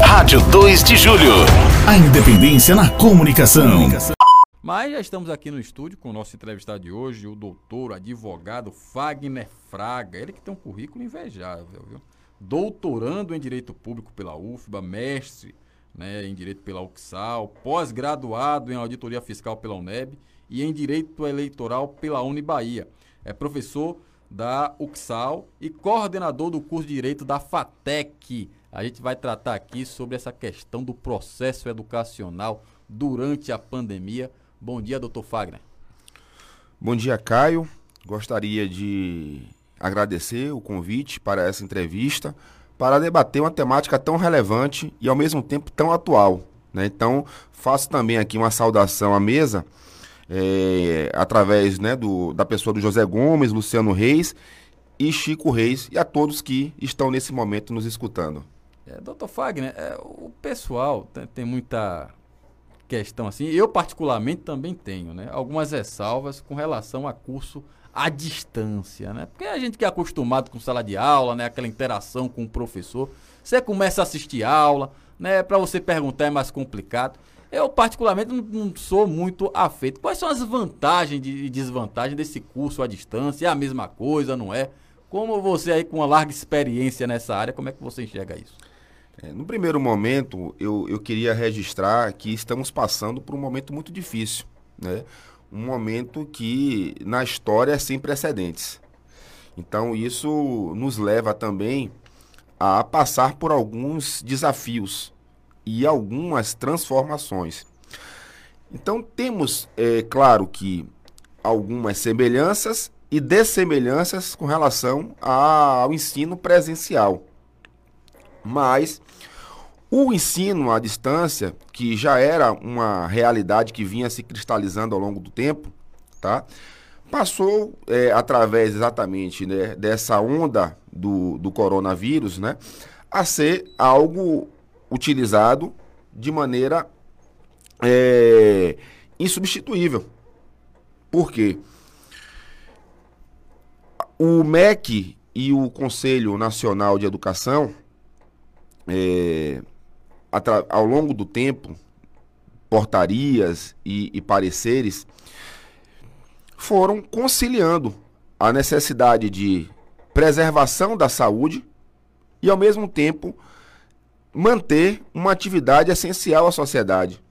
Rádio 2 de Julho. A independência na comunicação. Mas já estamos aqui no estúdio com o nosso entrevistado de hoje, o doutor, advogado Fagner Fraga. Ele que tem um currículo invejável, viu? Doutorando em Direito Público pela UFBA, mestre né, em Direito pela UXAL, pós-graduado em Auditoria Fiscal pela UNEB e em Direito Eleitoral pela Unibahia. É professor da UXAL e coordenador do curso de Direito da FATEC. A gente vai tratar aqui sobre essa questão do processo educacional durante a pandemia. Bom dia, doutor Fagner. Bom dia, Caio. Gostaria de agradecer o convite para essa entrevista para debater uma temática tão relevante e ao mesmo tempo tão atual. Né? Então, faço também aqui uma saudação à mesa, é, através né, do, da pessoa do José Gomes, Luciano Reis e Chico Reis, e a todos que estão nesse momento nos escutando. É, doutor Fagner, é, o pessoal tem, tem, muita questão assim, eu particularmente também tenho, né? Algumas ressalvas com relação a curso à distância, né? Porque a gente que é acostumado com sala de aula, né? Aquela interação com o professor, você começa a assistir aula, né? Para você perguntar é mais complicado. Eu, particularmente, não, não, sou muito afeito. Quais são as vantagens e desvantagens desse curso à distância? É a mesma coisa, não é? Como você aí com uma larga experiência nessa área, como é que você enxerga isso? É, no primeiro momento, eu, eu queria registrar que estamos passando por um momento muito difícil, né? um momento que na história é sem precedentes. Então isso nos leva também a passar por alguns desafios e algumas transformações. Então temos, é claro que algumas semelhanças e dessemelhanças com relação ao ensino presencial. Mas o ensino à distância, que já era uma realidade que vinha se cristalizando ao longo do tempo, tá? passou é, através exatamente né, dessa onda do, do coronavírus né, a ser algo utilizado de maneira é, insubstituível. Por quê? O MEC e o Conselho Nacional de Educação é, ao longo do tempo, portarias e, e pareceres foram conciliando a necessidade de preservação da saúde e, ao mesmo tempo, manter uma atividade essencial à sociedade,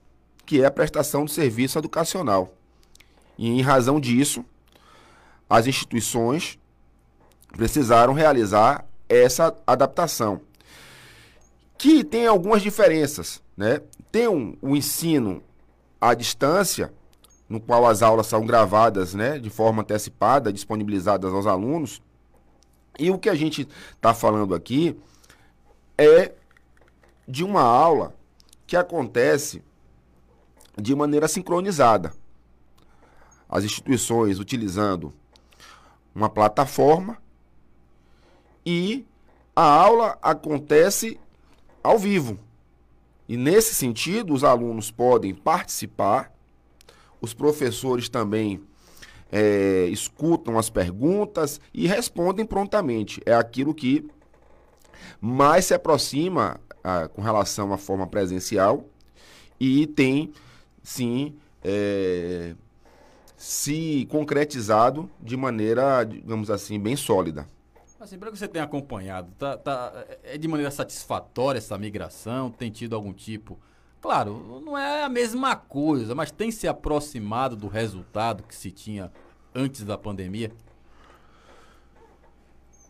que é a prestação de serviço educacional. E, em razão disso, as instituições precisaram realizar essa adaptação que tem algumas diferenças, né? Tem um, o ensino à distância, no qual as aulas são gravadas, né, de forma antecipada, disponibilizadas aos alunos. E o que a gente está falando aqui é de uma aula que acontece de maneira sincronizada. As instituições utilizando uma plataforma e a aula acontece ao vivo. E nesse sentido, os alunos podem participar, os professores também é, escutam as perguntas e respondem prontamente. É aquilo que mais se aproxima ah, com relação à forma presencial e tem, sim, é, se concretizado de maneira, digamos assim, bem sólida. Assim, para que você tenha acompanhado, tá, tá, é de maneira satisfatória essa migração? Tem tido algum tipo. Claro, não é a mesma coisa, mas tem se aproximado do resultado que se tinha antes da pandemia?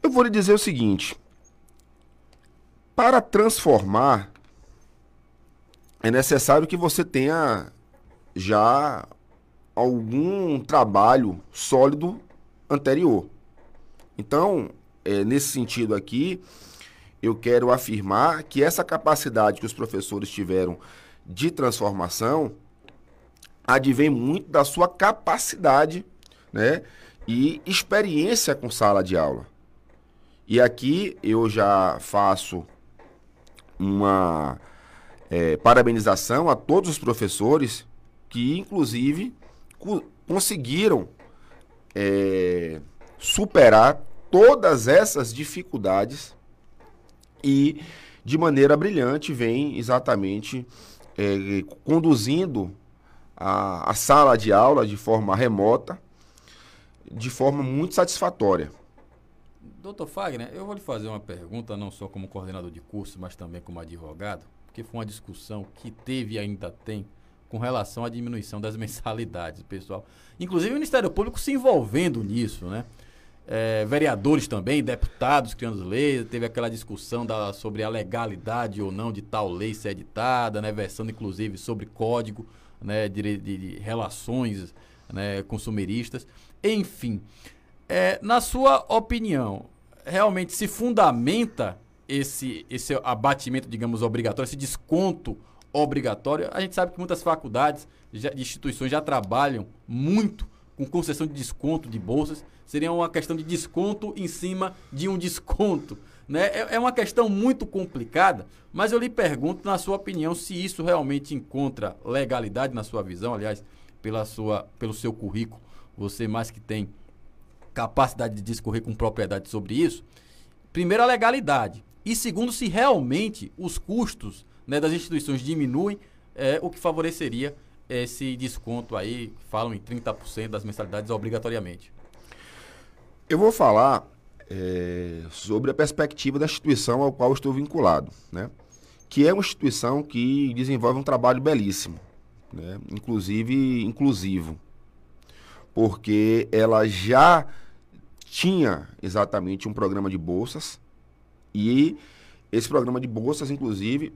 Eu vou lhe dizer o seguinte: para transformar, é necessário que você tenha já algum trabalho sólido anterior. Então, é, nesse sentido aqui, eu quero afirmar que essa capacidade que os professores tiveram de transformação advém muito da sua capacidade né, e experiência com sala de aula. E aqui eu já faço uma é, parabenização a todos os professores que, inclusive, co conseguiram é, superar todas essas dificuldades e, de maneira brilhante, vem exatamente é, conduzindo a, a sala de aula de forma remota, de forma muito satisfatória. Doutor Fagner, eu vou lhe fazer uma pergunta, não só como coordenador de curso, mas também como advogado, porque foi uma discussão que teve e ainda tem com relação à diminuição das mensalidades, pessoal. Inclusive o Ministério Público se envolvendo nisso, né? É, vereadores também, deputados criando leis, teve aquela discussão da, sobre a legalidade ou não de tal lei ser editada, né? Versando inclusive sobre código né? de, de, de relações né? consumeristas. Enfim, é, na sua opinião, realmente se fundamenta esse, esse abatimento, digamos, obrigatório, esse desconto obrigatório. A gente sabe que muitas faculdades, já, instituições já trabalham muito com concessão de desconto de bolsas. Seria uma questão de desconto em cima de um desconto. Né? É, é uma questão muito complicada, mas eu lhe pergunto, na sua opinião, se isso realmente encontra legalidade na sua visão, aliás, pela sua, pelo seu currículo, você mais que tem capacidade de discorrer com propriedade sobre isso. Primeiro, a legalidade. E segundo, se realmente os custos né, das instituições diminuem, é, o que favoreceria esse desconto aí, falam em 30% das mensalidades obrigatoriamente. Eu vou falar é, sobre a perspectiva da instituição ao qual estou vinculado, né? que é uma instituição que desenvolve um trabalho belíssimo, né? inclusive inclusivo, porque ela já tinha exatamente um programa de bolsas e esse programa de bolsas, inclusive,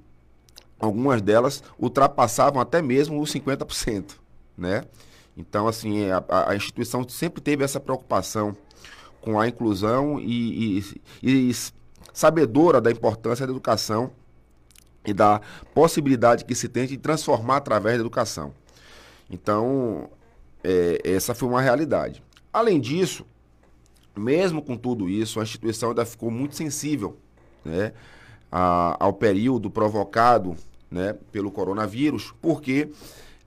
algumas delas ultrapassavam até mesmo os 50%, né? Então, assim, a, a instituição sempre teve essa preocupação com a inclusão e, e, e, sabedora da importância da educação e da possibilidade que se tem de transformar através da educação. Então, é, essa foi uma realidade. Além disso, mesmo com tudo isso, a instituição ainda ficou muito sensível né, a, ao período provocado né, pelo coronavírus, porque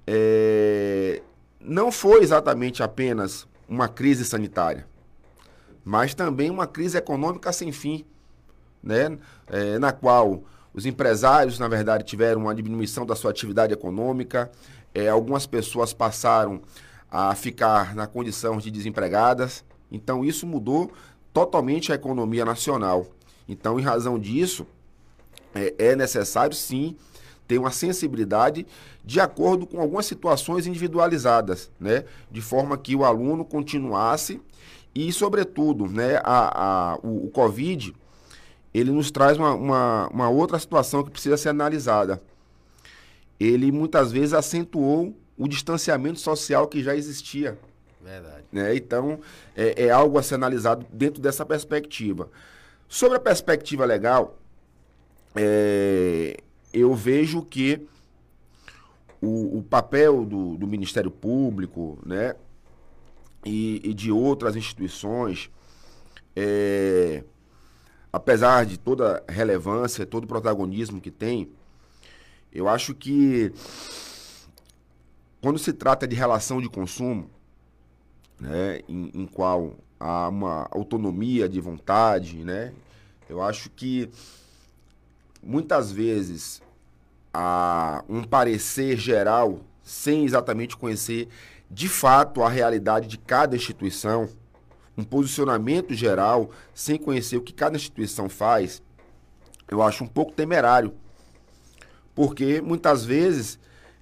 é, não foi exatamente apenas uma crise sanitária, mas também uma crise econômica sem fim, né, é, na qual os empresários, na verdade, tiveram uma diminuição da sua atividade econômica, é, algumas pessoas passaram a ficar na condição de desempregadas, então isso mudou totalmente a economia nacional. Então, em razão disso, é, é necessário sim ter uma sensibilidade de acordo com algumas situações individualizadas, né? De forma que o aluno continuasse e, sobretudo, né, a, a, o, o Covid, ele nos traz uma, uma, uma outra situação que precisa ser analisada. Ele muitas vezes acentuou o distanciamento social que já existia. Verdade. Né? Então, é, é algo a ser analisado dentro dessa perspectiva. Sobre a perspectiva legal, é, eu vejo que o, o papel do, do, Ministério Público né, e, e de outras instituições, é, apesar de toda relevância, todo protagonismo que tem, eu acho que quando se trata de relação de consumo, né, em, em qual há uma autonomia de vontade, né, eu acho que muitas vezes há um parecer geral sem exatamente conhecer de fato a realidade de cada instituição, um posicionamento geral sem conhecer o que cada instituição faz, eu acho um pouco temerário. Porque muitas vezes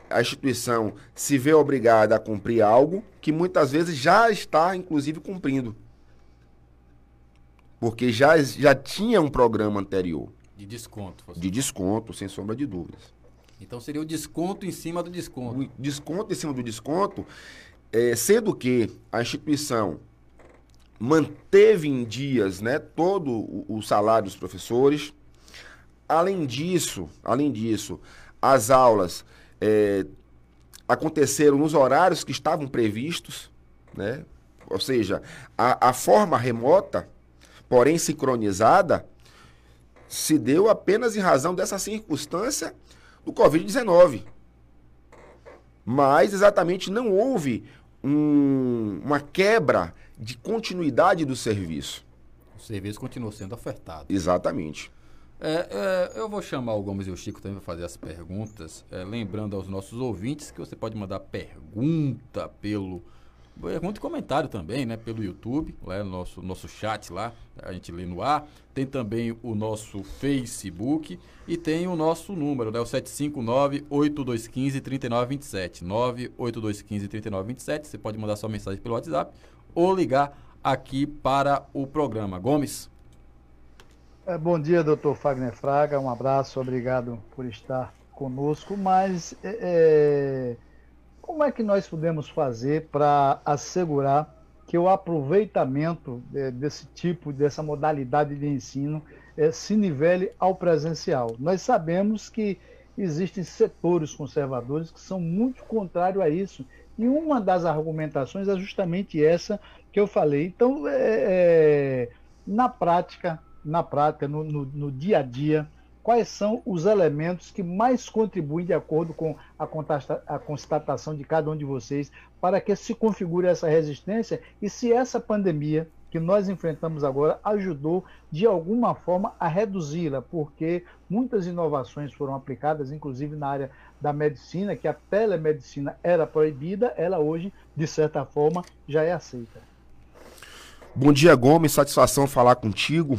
a instituição se vê obrigada a cumprir algo que muitas vezes já está, inclusive, cumprindo. Porque já, já tinha um programa anterior. De desconto. De desconto, sem sombra de dúvidas. Então seria o desconto em cima do desconto. O desconto em cima do desconto, é, sendo que a instituição manteve em dias né, todo o, o salário dos professores. Além disso, além disso, as aulas é, aconteceram nos horários que estavam previstos, né? ou seja, a, a forma remota, porém sincronizada, se deu apenas em razão dessa circunstância do Covid-19. Mas exatamente não houve um, uma quebra de continuidade do serviço. O serviço continuou sendo ofertado. Exatamente. É, é, eu vou chamar o Gomes e o Chico também para fazer as perguntas. É, lembrando aos nossos ouvintes que você pode mandar pergunta pelo. Pergunta e comentário também, né? Pelo YouTube, lá no nosso, nosso chat lá, a gente lê no ar. Tem também o nosso Facebook e tem o nosso número, né? O 759-8215-3927. 98215-3927. Você pode mandar sua mensagem pelo WhatsApp ou ligar aqui para o programa. Gomes. É, bom dia, doutor Fagner Fraga. Um abraço, obrigado por estar conosco. Mas é, é como é que nós podemos fazer para assegurar que o aproveitamento é, desse tipo, dessa modalidade de ensino, é, se nivele ao presencial? Nós sabemos que existem setores conservadores que são muito contrários a isso. E uma das argumentações é justamente essa que eu falei. Então, é, é na prática, na prática, no, no, no, dia a dia, quais são os elementos que mais contribuem, de acordo com a, constatação de cada um de vocês, para que se configure essa resistência e se essa pandemia que nós enfrentamos agora ajudou de alguma forma a reduzi-la, porque muitas inovações foram aplicadas, inclusive na área da medicina, que a telemedicina era proibida, ela hoje, de certa forma, já é aceita. Bom dia, Gomes. Satisfação falar contigo.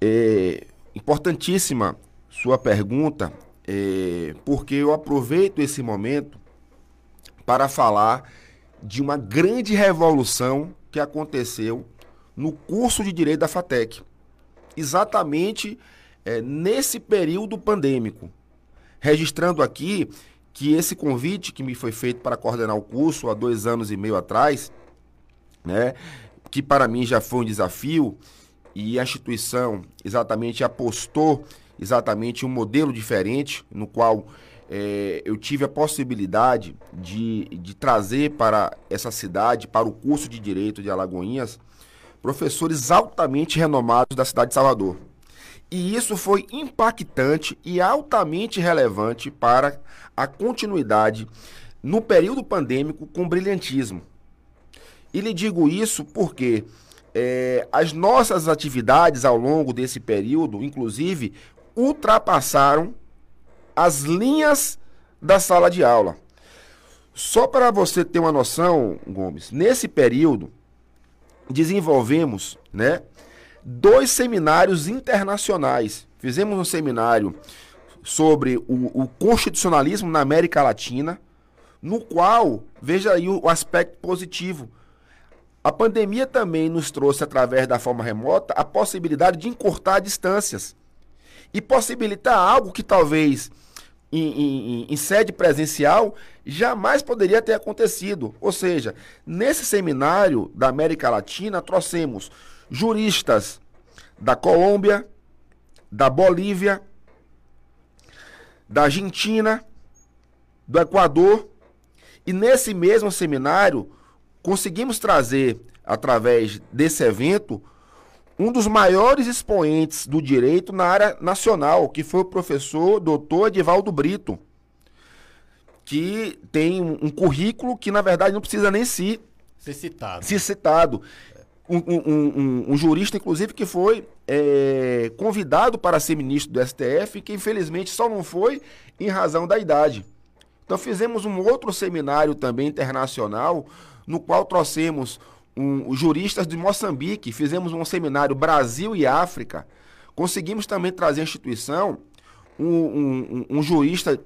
É importantíssima sua pergunta, é, porque eu aproveito esse momento para falar de uma grande revolução que aconteceu no curso de Direito da FATEC. Exatamente é, nesse período pandêmico. Registrando aqui que esse convite que me foi feito para coordenar o curso há dois anos e meio atrás, né, que para mim já foi um desafio, e a instituição exatamente apostou exatamente um modelo diferente, no qual é, eu tive a possibilidade de, de trazer para essa cidade, para o curso de Direito de Alagoinhas, professores altamente renomados da cidade de Salvador. E isso foi impactante e altamente relevante para a continuidade no período pandêmico com brilhantismo. E lhe digo isso porque é, as nossas atividades ao longo desse período, inclusive, ultrapassaram as linhas da sala de aula. Só para você ter uma noção, Gomes, nesse período desenvolvemos, né, dois seminários internacionais. Fizemos um seminário sobre o, o constitucionalismo na América Latina, no qual, veja aí o, o aspecto positivo, a pandemia também nos trouxe, através da forma remota, a possibilidade de encurtar distâncias e possibilitar algo que talvez em, em, em, sede presencial jamais poderia ter acontecido. Ou seja, nesse seminário da América Latina, trouxemos juristas da Colômbia, da Bolívia, da Argentina, do Equador, e nesse mesmo seminário conseguimos trazer, através desse evento, um dos maiores expoentes do direito na área nacional, que foi o professor doutor Edivaldo Brito, que tem um, um currículo que, na verdade, não precisa nem se, ser citado. Citado. Um, um, um, jurista, inclusive, que foi é, convidado para ser ministro do STF, que infelizmente só não foi em razão da idade. Então fizemos um outro seminário também internacional no qual trouxemos um, juristas de Moçambique, fizemos um seminário Brasil e África. Conseguimos também trazer à instituição um, um, um jurista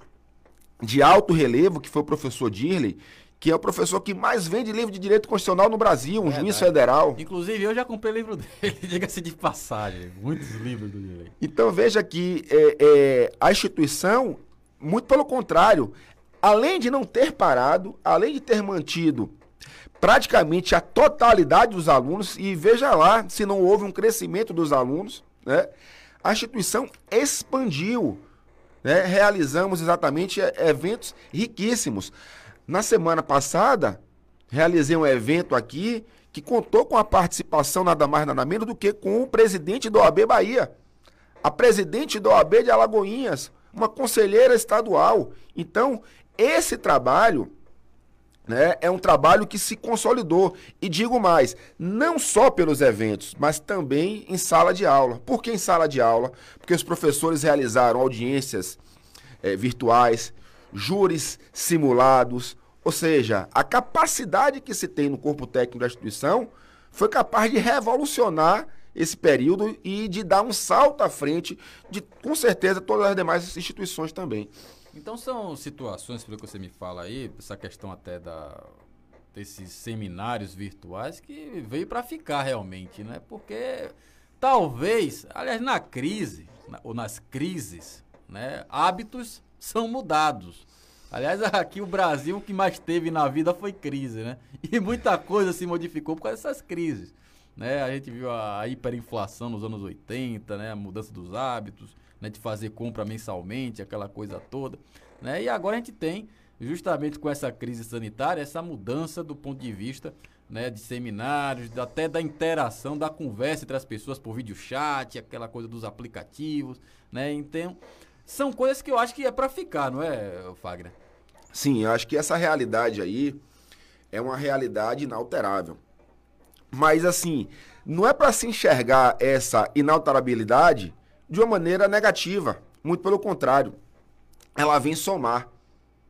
de alto relevo, que foi o professor Dirley, que é o professor que mais vende livro de direito constitucional no Brasil, um Verdade. juiz federal. Inclusive, eu já comprei livro dele, diga-se de passagem, muitos livros do direito. Então, veja que é, é, a instituição, muito pelo contrário, além de não ter parado, além de ter mantido praticamente a totalidade dos alunos, e veja lá se não houve um crescimento dos alunos, né? A instituição expandiu, né? Realizamos exatamente é, eventos riquíssimos. Na semana passada, realizei um evento aqui que contou com a participação nada mais nada menos do que com o presidente do OAB Bahia, a presidente do OAB de Alagoinhas, uma conselheira estadual. Então, esse trabalho Né? É um trabalho que se consolidou. E digo mais, não só pelos eventos, mas também em sala de aula. Por que em sala de aula? Porque os professores realizaram audiências é, virtuais, júris simulados, ou seja, a capacidade que se tem no corpo técnico da instituição foi capaz de revolucionar esse período e de dar um salto à frente de, com certeza, todas as demais instituições também. Então são situações, pelo que você me fala aí, essa questão até da, desses seminários virtuais que veio para ficar realmente, né? Porque talvez, aliás, na crise, na, ou nas crises, né, hábitos são mudados. Aliás, aqui o Brasil o que mais teve na vida foi crise, né? E muita coisa se modificou por causa dessas crises. Né? A gente viu a hiperinflação nos anos 80, né? a mudança dos hábitos, né? de fazer compra mensalmente, aquela coisa toda. Né? E agora a gente tem, justamente com essa crise sanitária, essa mudança do ponto de vista né? de seminários, até da interação, da conversa entre as pessoas por vídeo chat, aquela coisa dos aplicativos. Né? Então, são coisas que eu acho que é para ficar, não é, Fagner? Sim, eu acho que essa realidade aí é uma realidade inalterável. Mas assim, não é para se enxergar essa inalterabilidade de uma maneira negativa. Muito pelo contrário. Ela vem somar,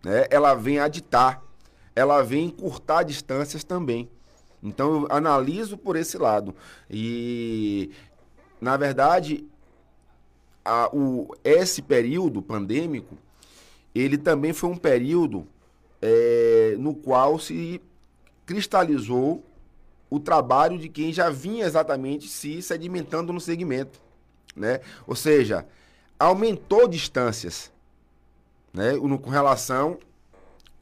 né? ela vem aditar, ela vem encurtar distâncias também. Então eu analiso por esse lado. E, na verdade, a, o, esse período pandêmico, ele também foi um período é, no qual se cristalizou o trabalho de quem já vinha exatamente se sedimentando no segmento, né? Ou seja, aumentou distâncias, né? Com relação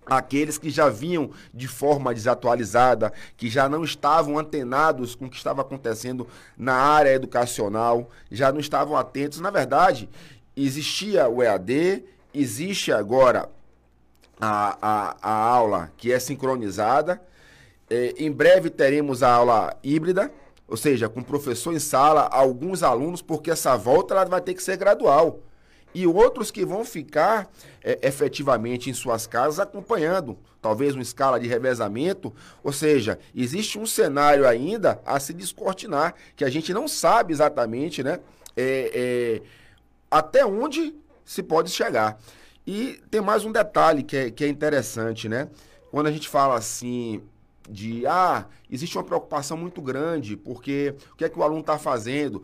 àqueles que já vinham de forma desatualizada, que já não estavam antenados com o que estava acontecendo na área educacional, já não estavam atentos. Na verdade, existia o EAD, existe agora a, a, a aula que é sincronizada, é, em breve teremos a aula híbrida, ou seja, com professor em sala, alguns alunos, porque essa volta ela vai ter que ser gradual. E outros que vão ficar é, efetivamente em suas casas acompanhando, talvez uma escala de revezamento. Ou seja, existe um cenário ainda a se descortinar, que a gente não sabe exatamente né, é, é, até onde se pode chegar. E tem mais um detalhe que é, que é interessante, né? Quando a gente fala assim, de ah, existe uma preocupação muito grande, porque o que é que o aluno está fazendo?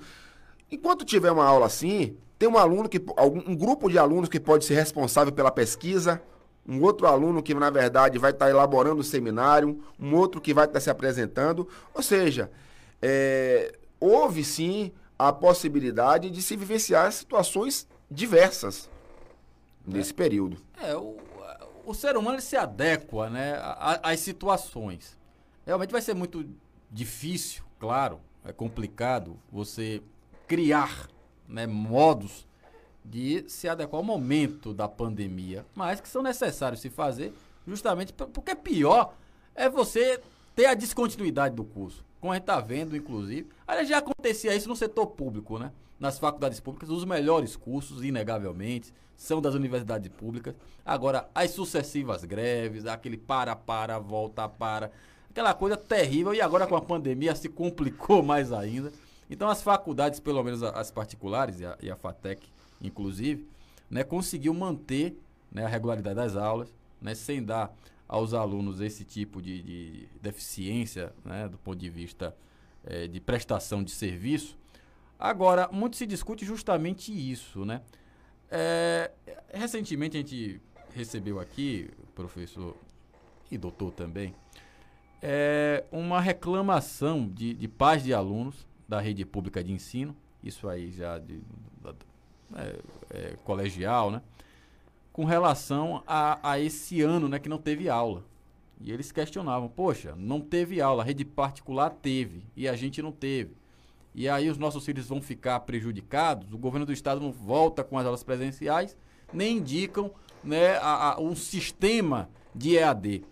Enquanto tiver uma aula assim, tem um aluno que um grupo de alunos que pode ser responsável pela pesquisa, um outro aluno que na verdade vai estar tá elaborando o seminário, um outro que vai estar tá se apresentando, ou seja, é, houve sim a possibilidade de se vivenciar situações diversas nesse é, período. É, o, o ser humano se adequa né, às situações. Realmente vai ser muito difícil, claro, é complicado você criar né, modos de se adequar ao momento da pandemia, mas que são necessários se fazer justamente porque pior é você ter a descontinuidade do curso. Como a gente está vendo, inclusive. Aliás, já acontecia isso no setor público, né? Nas faculdades públicas, os melhores cursos, inegavelmente, são das universidades públicas. Agora, as sucessivas greves, aquele para, para, volta, para, aquela coisa terrível. E agora com a pandemia se complicou mais ainda. Então, as faculdades, pelo menos as particulares, e a, e a FATEC, inclusive, né, conseguiu manter né, a regularidade das aulas, né, sem dar aos alunos esse tipo de, de deficiência, né, do ponto de vista é, de prestação de serviço. Agora, muito se discute justamente isso, né? É, recentemente a gente recebeu aqui, professor e doutor também, é, uma reclamação de, de pais de alunos da rede pública de ensino, isso aí já de, é, é, colegial, né? Com relação a, a esse ano, né, que não teve aula. E eles questionavam, poxa, não teve aula, a rede particular teve e a gente não teve e aí os nossos filhos vão ficar prejudicados, o governo do estado não volta com as aulas presenciais, nem indicam né, a, a, um sistema de EAD.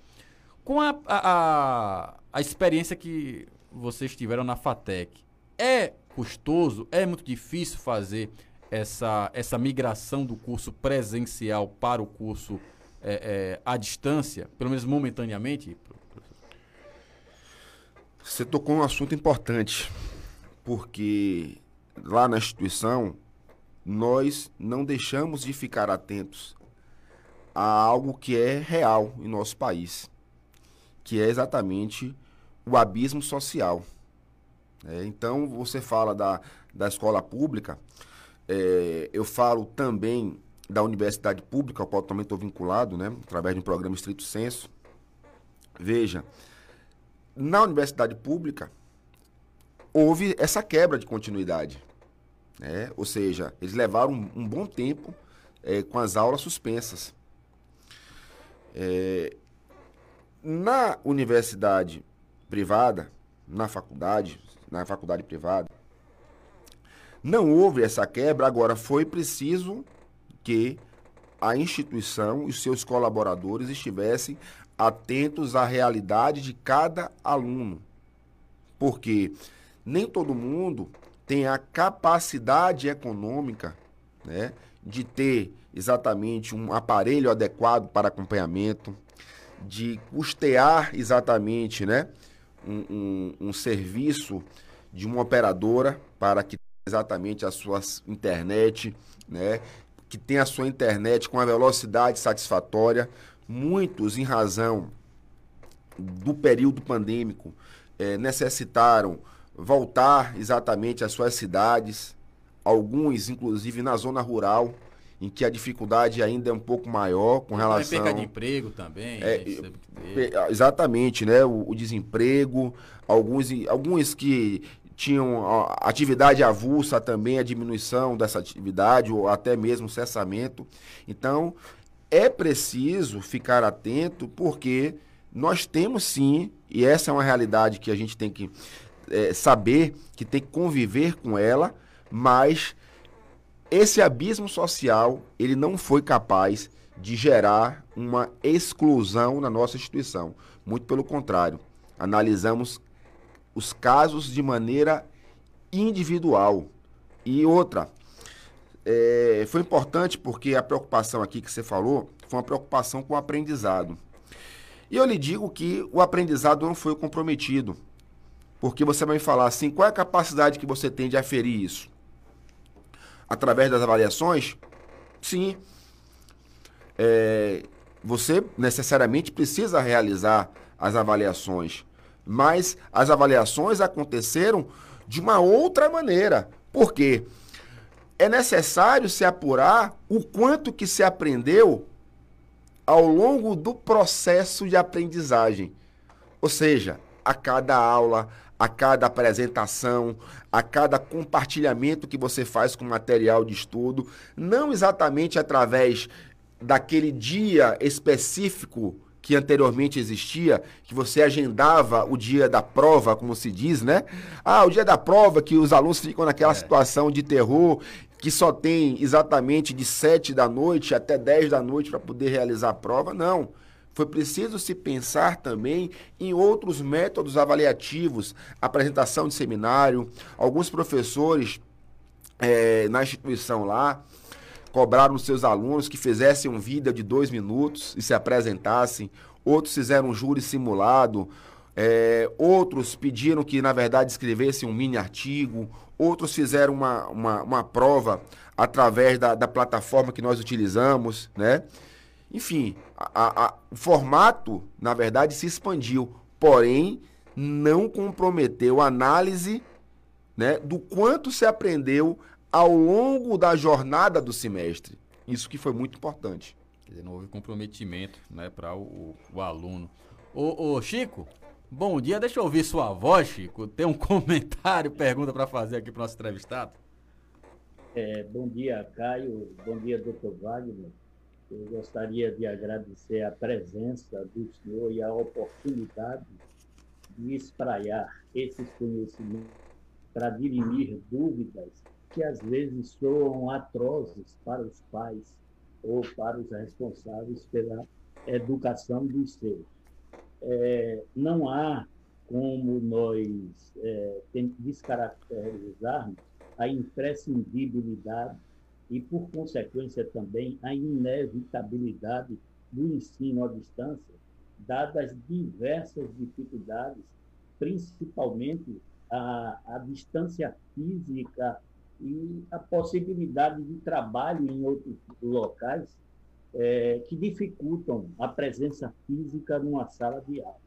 Com a, a, a experiência que vocês tiveram na FATEC, é custoso, é muito difícil fazer essa, essa migração do curso presencial para o curso é, é, à distância, pelo menos momentaneamente? Você tocou um assunto importante, porque lá na instituição nós não deixamos de ficar atentos a algo que é real em nosso país, que é exatamente o abismo social. É, então, você fala da, da escola pública, é, eu falo também da universidade pública, ao qual também estou vinculado, né, através de um programa Estrito Senso. Veja, na universidade pública, houve essa quebra de continuidade. Né? Ou seja, eles levaram um, um bom tempo é, com as aulas suspensas. É, na universidade privada, na faculdade, na faculdade privada, não houve essa quebra, agora foi preciso que a instituição e seus colaboradores estivessem atentos à realidade de cada aluno. Porque nem todo mundo tem a capacidade econômica né, de ter exatamente um aparelho adequado para acompanhamento, de custear exatamente né, um, um, um serviço de uma operadora para que exatamente a sua internet, né, que tenha a sua internet com a velocidade satisfatória. Muitos, em razão do período pandêmico, é, necessitaram voltar exatamente às suas cidades, alguns, inclusive, na zona rural, em que a dificuldade ainda é um pouco maior com relação... Tem perca de emprego também. É, é exatamente, né? O, o, desemprego, alguns, alguns que tinham atividade avulsa também, a diminuição dessa atividade, ou até mesmo cessamento. Então, é preciso ficar atento, porque nós temos sim, e essa é uma realidade que a gente tem que é, saber, que tem que conviver com ela, mas esse abismo social, ele não foi capaz de gerar uma exclusão na nossa instituição. Muito pelo contrário, analisamos os casos de maneira individual. E outra, é, foi importante porque a preocupação aqui que você falou foi uma preocupação com o aprendizado. E eu lhe digo que o aprendizado não foi comprometido. Porque você vai me falar assim, qual é a capacidade que você tem de aferir isso? Através das avaliações? Sim. É, você necessariamente precisa realizar as avaliações. Mas as avaliações aconteceram de uma outra maneira. Por quê? É necessário se apurar o quanto que se aprendeu ao longo do processo de aprendizagem. Ou seja, a cada aula, a cada apresentação, a cada compartilhamento que você faz com material de estudo, não exatamente através daquele dia específico que anteriormente existia, que você agendava o dia da prova, como se diz, né? Ah, o dia da prova que os alunos ficam naquela é. situação de terror, que só tem exatamente de 7 da noite até 10 da noite para poder realizar a prova. Não. Foi preciso se pensar também em outros métodos avaliativos, apresentação de seminário. Alguns professores é, na instituição lá cobraram seus alunos que fizessem um vídeo de dois minutos e se apresentassem. Outros fizeram um júri simulado. É, outros pediram que, na verdade, escrevessem um mini artigo. Outros fizeram uma, uma, uma prova através da, da plataforma que nós utilizamos, né? Enfim, a, a, o formato, na verdade, se expandiu, porém não comprometeu a análise né, do quanto se aprendeu ao longo da jornada do semestre. Isso que foi muito importante. Quer dizer, não houve comprometimento né, para o, o, o, aluno. Ô, ô, Chico, bom dia. Deixa eu ouvir sua voz, Chico. Tem um comentário, pergunta para fazer aqui para o nosso entrevistado? É, bom dia, Caio. Bom dia, doutor Wagner. Eu gostaria de agradecer a presença do senhor e a oportunidade de espraiar esses conhecimentos para dirimir dúvidas que às vezes soam atrozes para os pais ou para os responsáveis pela educação dos seus. É, não há como nós é, descaracterizarmos a imprescindibilidade e, por consequência, também a inevitabilidade do ensino à distância, dadas diversas dificuldades, principalmente a, a distância física e a possibilidade de trabalho em outros locais é, que dificultam a presença física numa sala de aula.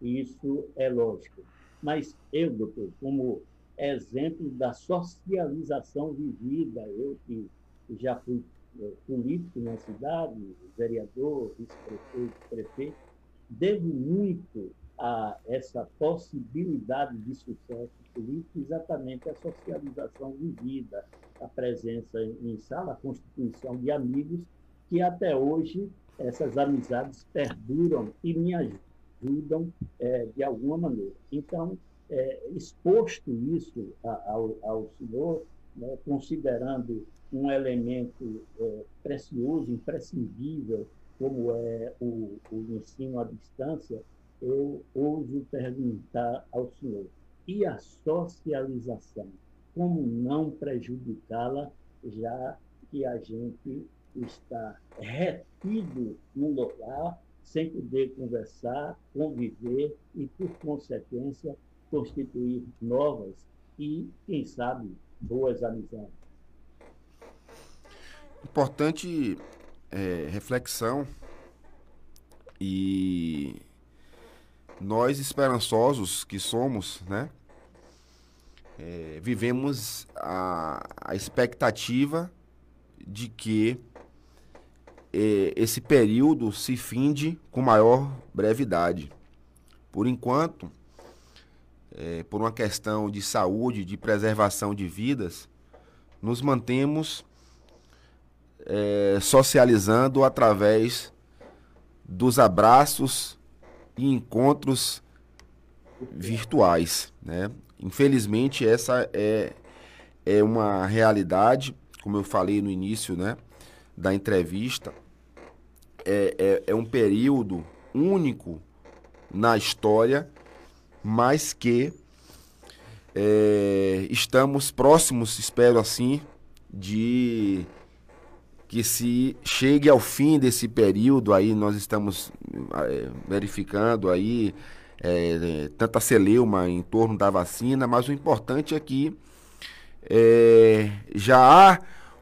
Isso é lógico. Mas eu, doutor, como exemplo da socialização vivida, eu que já fui é, político na cidade, vereador, vice-prefeito, prefeito, devo muito a essa possibilidade de sucesso político exatamente a socialização vivida, a presença em sala, a constituição de amigos, que até hoje essas amizades perduram e me ajudam é, de alguma maneira. Então, é, exposto isso ao, ao senhor, né, considerando um elemento é, precioso, imprescindível, como é o, o ensino à distância, eu ouso perguntar ao senhor: e a socialização? Como não prejudicá-la, já que a gente está retido no lugar, sem poder conversar, conviver e, por consequência, constituir novas e, quem sabe, boas amizades. Importante é, reflexão e nós esperançosos que somos, né? É, vivemos a, a, expectativa de que é, esse período se finde com maior brevidade. Por enquanto, é, por uma questão de saúde, de preservação de vidas, nos mantemos é, socializando através dos abraços encontros virtuais. Né? Infelizmente, essa é, é uma realidade, como eu falei no início né, da entrevista, é, é, é um período único na história, mas que é, estamos próximos, espero assim, de que se chegue ao fim desse período aí, nós estamos é, verificando aí é, tanta celeuma em torno da vacina, mas o importante é que é, já há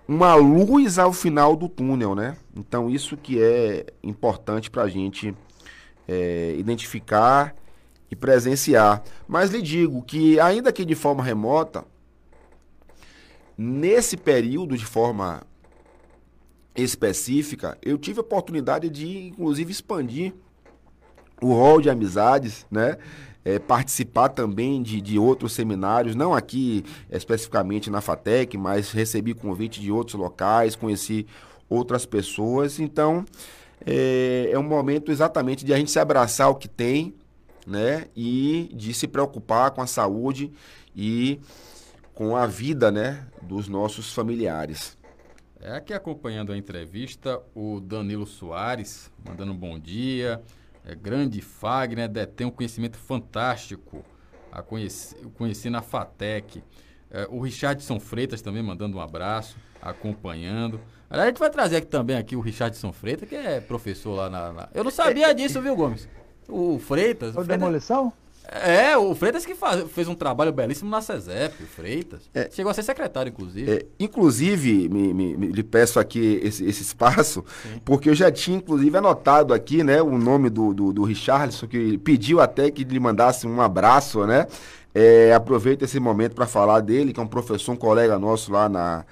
uma luz ao final do túnel, né? Então isso que é importante para a gente é, identificar e presenciar. Mas lhe digo que ainda que de forma remota, nesse período de forma específica, eu tive a oportunidade de, inclusive, expandir o rol de amizades, né? É, participar também de, de outros seminários, não aqui especificamente na FATEC, mas recebi convite de outros locais, conheci outras pessoas. Então, é, é um momento exatamente de a gente se abraçar o que tem, né? E de se preocupar com a saúde e com a vida, né? Dos nossos familiares. É aqui acompanhando a entrevista o Danilo Soares, mandando um bom dia. É grande Fagner, detém um conhecimento fantástico. A conheci, conheci na FATEC. É, o Richardson Freitas também mandando um abraço, acompanhando. Aliás, a gente vai trazer aqui também aqui o Richardson Freitas, que é professor lá na. na... Eu não sabia disso, viu, Gomes? O Freitas. O, o Freitas... demolição? É, o Freitas que faz, fez um trabalho belíssimo na CESEP, o Freitas. É, Chegou a ser secretário, inclusive. É, inclusive, me, me, me, lhe peço aqui esse, esse espaço, Sim. porque eu já tinha, inclusive, anotado aqui, né, o nome do, do, do Richardson, que pediu até que lhe mandasse um abraço, né? É, aproveito esse momento para falar dele, que é um professor, um colega nosso lá na,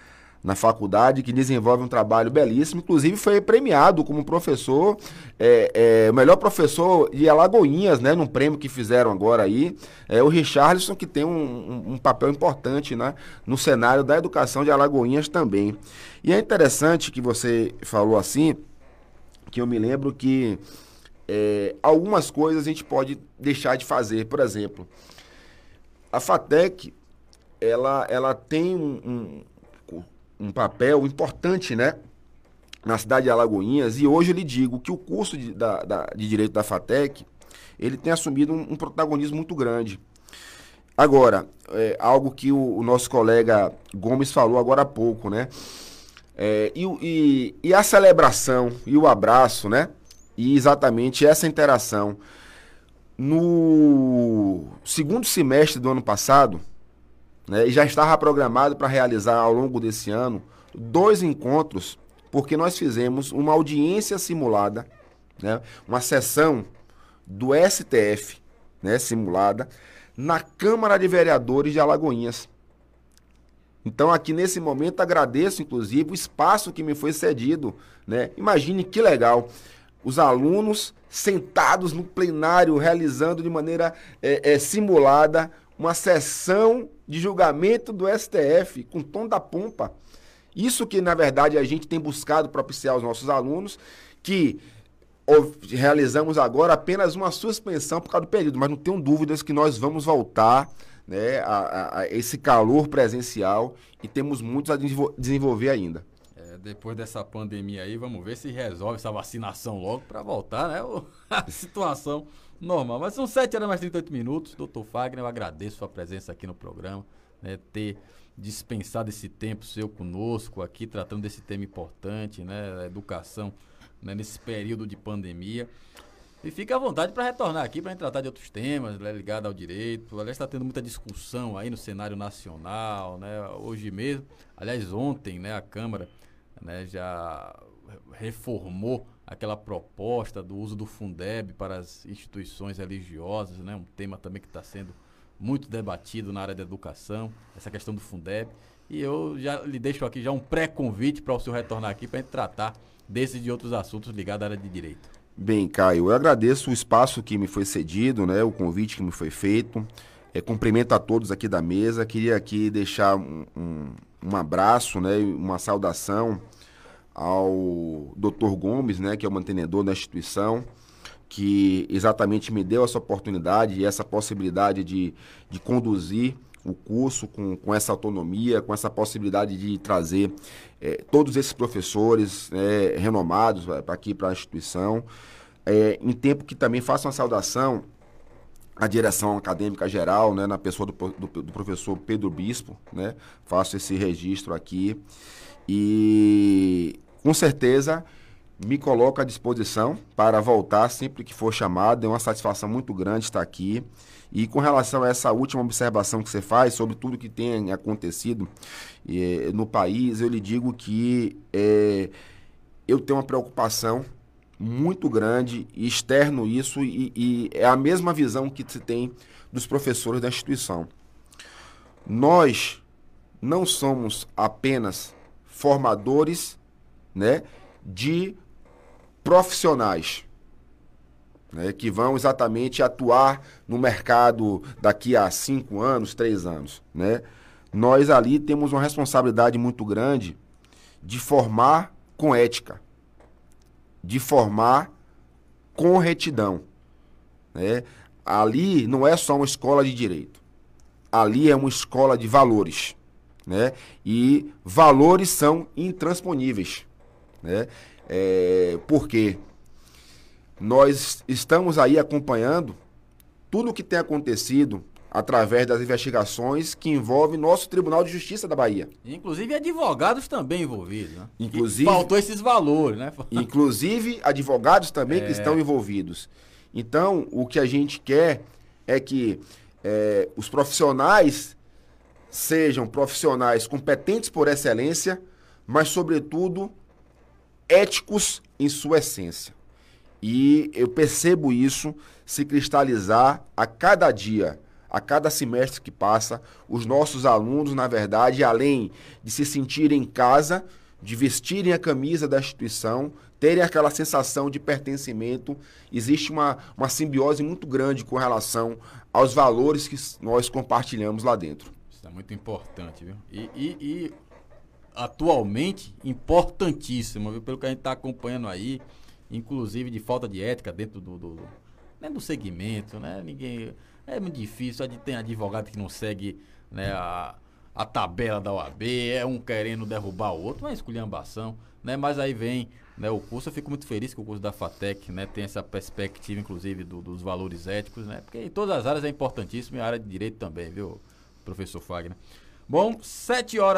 na faculdade, que desenvolve um trabalho belíssimo, inclusive foi premiado como professor, é, é, melhor professor de Alagoinhas, né, num prêmio que fizeram agora aí, é o Richardson, que tem um, um, um papel importante né, no cenário da educação de Alagoinhas também. E é interessante que você falou assim, que eu me lembro que é, algumas coisas a gente pode deixar de fazer, por exemplo, a FATEC, ela, ela tem um, um papel importante, né? Na cidade de Alagoinhas, e hoje eu lhe digo que o curso de, da, da, de Direito da FATEC, ele tem assumido um, um protagonismo muito grande. Agora, é, algo que o, o, nosso colega Gomes falou agora há pouco, né? É, e, e, e, a celebração e o abraço, né? e exatamente essa interação. No segundo semestre do ano passado, né, e já estava programado para realizar ao longo desse ano dois encontros, porque nós fizemos uma audiência simulada, né, uma sessão do STF né, simulada na Câmara de Vereadores de Alagoinhas. Então, aqui nesse momento, agradeço, inclusive, o espaço que me foi cedido. Né? Imagine que legal. Os alunos sentados no plenário, realizando de maneira é, é, simulada uma sessão de julgamento do STF, com tom da pompa. Isso que, na verdade, a gente tem buscado propiciar aos nossos alunos, que realizamos agora apenas uma suspensão por causa do período, mas não tenho dúvidas que nós vamos voltar né, a, a esse calor presencial e temos muitos a desenvolver ainda. É, depois dessa pandemia aí, vamos ver se resolve essa vacinação logo para voltar, né? A situação normal. Mas são 7 horas mais 38 minutos. Doutor Fagner, eu agradeço sua presença aqui no programa, né? Ter dispensado esse tempo seu conosco aqui, tratando desse tema importante, né? Educação né, nesse período de pandemia. E fica à vontade para retornar aqui para tratar de outros temas né, ligados ao direito. Aliás, está tendo muita discussão aí no cenário nacional, né? Hoje mesmo, aliás, ontem, né, a Câmara né, já reformou aquela proposta do uso do Fundeb para as instituições religiosas, né? Um tema também que está sendo muito debatido na área da educação, essa questão do Fundeb. E eu já lhe deixo aqui já um pré-convite para o senhor retornar aqui para a gente tratar desses e de outros assuntos ligados à área de direito. Bem, Caio, eu agradeço o espaço que me foi cedido, né, o convite que me foi feito. É, cumprimento a todos aqui da mesa. Queria aqui deixar um, um, um abraço, né, uma saudação ao Dr. Gomes, né, que é o mantenedor da instituição, que exatamente me deu essa oportunidade e essa possibilidade de, de conduzir o curso com, com essa autonomia, com essa possibilidade de trazer é, todos esses professores é, renomados aqui para a instituição, é, em tempo que também faça uma saudação à direção acadêmica geral, né, na pessoa do, do, do professor Pedro Bispo, né, faço esse registro aqui e com certeza me coloco à disposição para voltar sempre que for chamado. É uma satisfação muito grande estar aqui. E com relação a essa última observação que você faz sobre tudo que tem acontecido eh, no país, eu lhe digo que eh, eu tenho uma preocupação muito grande e externo isso e, e é a mesma visão que se tem dos professores da instituição. Nós não somos apenas formadores né, de profissionais né, que vão exatamente atuar no mercado daqui a cinco anos, três anos. Né? Nós ali temos uma responsabilidade muito grande de formar com ética, de formar com retidão. Né? Ali não é só uma escola de direito, ali é uma escola de valores. Né? E valores são intransponíveis. Né? É, por quê? nós estamos aí acompanhando tudo o que tem acontecido através das investigações que envolvem nosso Tribunal de Justiça da Bahia. Inclusive advogados também envolvidos, né? Inclusive, faltou esses valores, né? Inclusive advogados também é. que estão envolvidos. Então, o que a gente quer é que é, os profissionais sejam profissionais competentes por excelência, mas, sobretudo, éticos em sua essência. E eu percebo isso se cristalizar a cada dia, a cada semestre que passa. Os nossos alunos, na verdade, além de se sentirem em casa, de vestirem a camisa da instituição, terem aquela sensação de pertencimento, existe uma, uma simbiose muito grande com relação aos valores que nós compartilhamos lá dentro. Isso é muito importante, viu? E, e, e atualmente, importantíssimo, viu? Pelo que a gente está acompanhando aí inclusive de falta de ética dentro do, do, dentro do segmento, né? Ninguém é muito difícil, tem advogado que não segue, né, a, a tabela da OAB, é um querendo derrubar o outro, uma esculhambação, né? Mas aí vem, né, o curso, eu fico muito feliz que o curso da FATEC, né, tem essa perspectiva inclusive do, dos valores éticos, né? Porque em todas as áreas é importantíssimo e a área de direito também, viu, professor Fagner. Bom, sete horas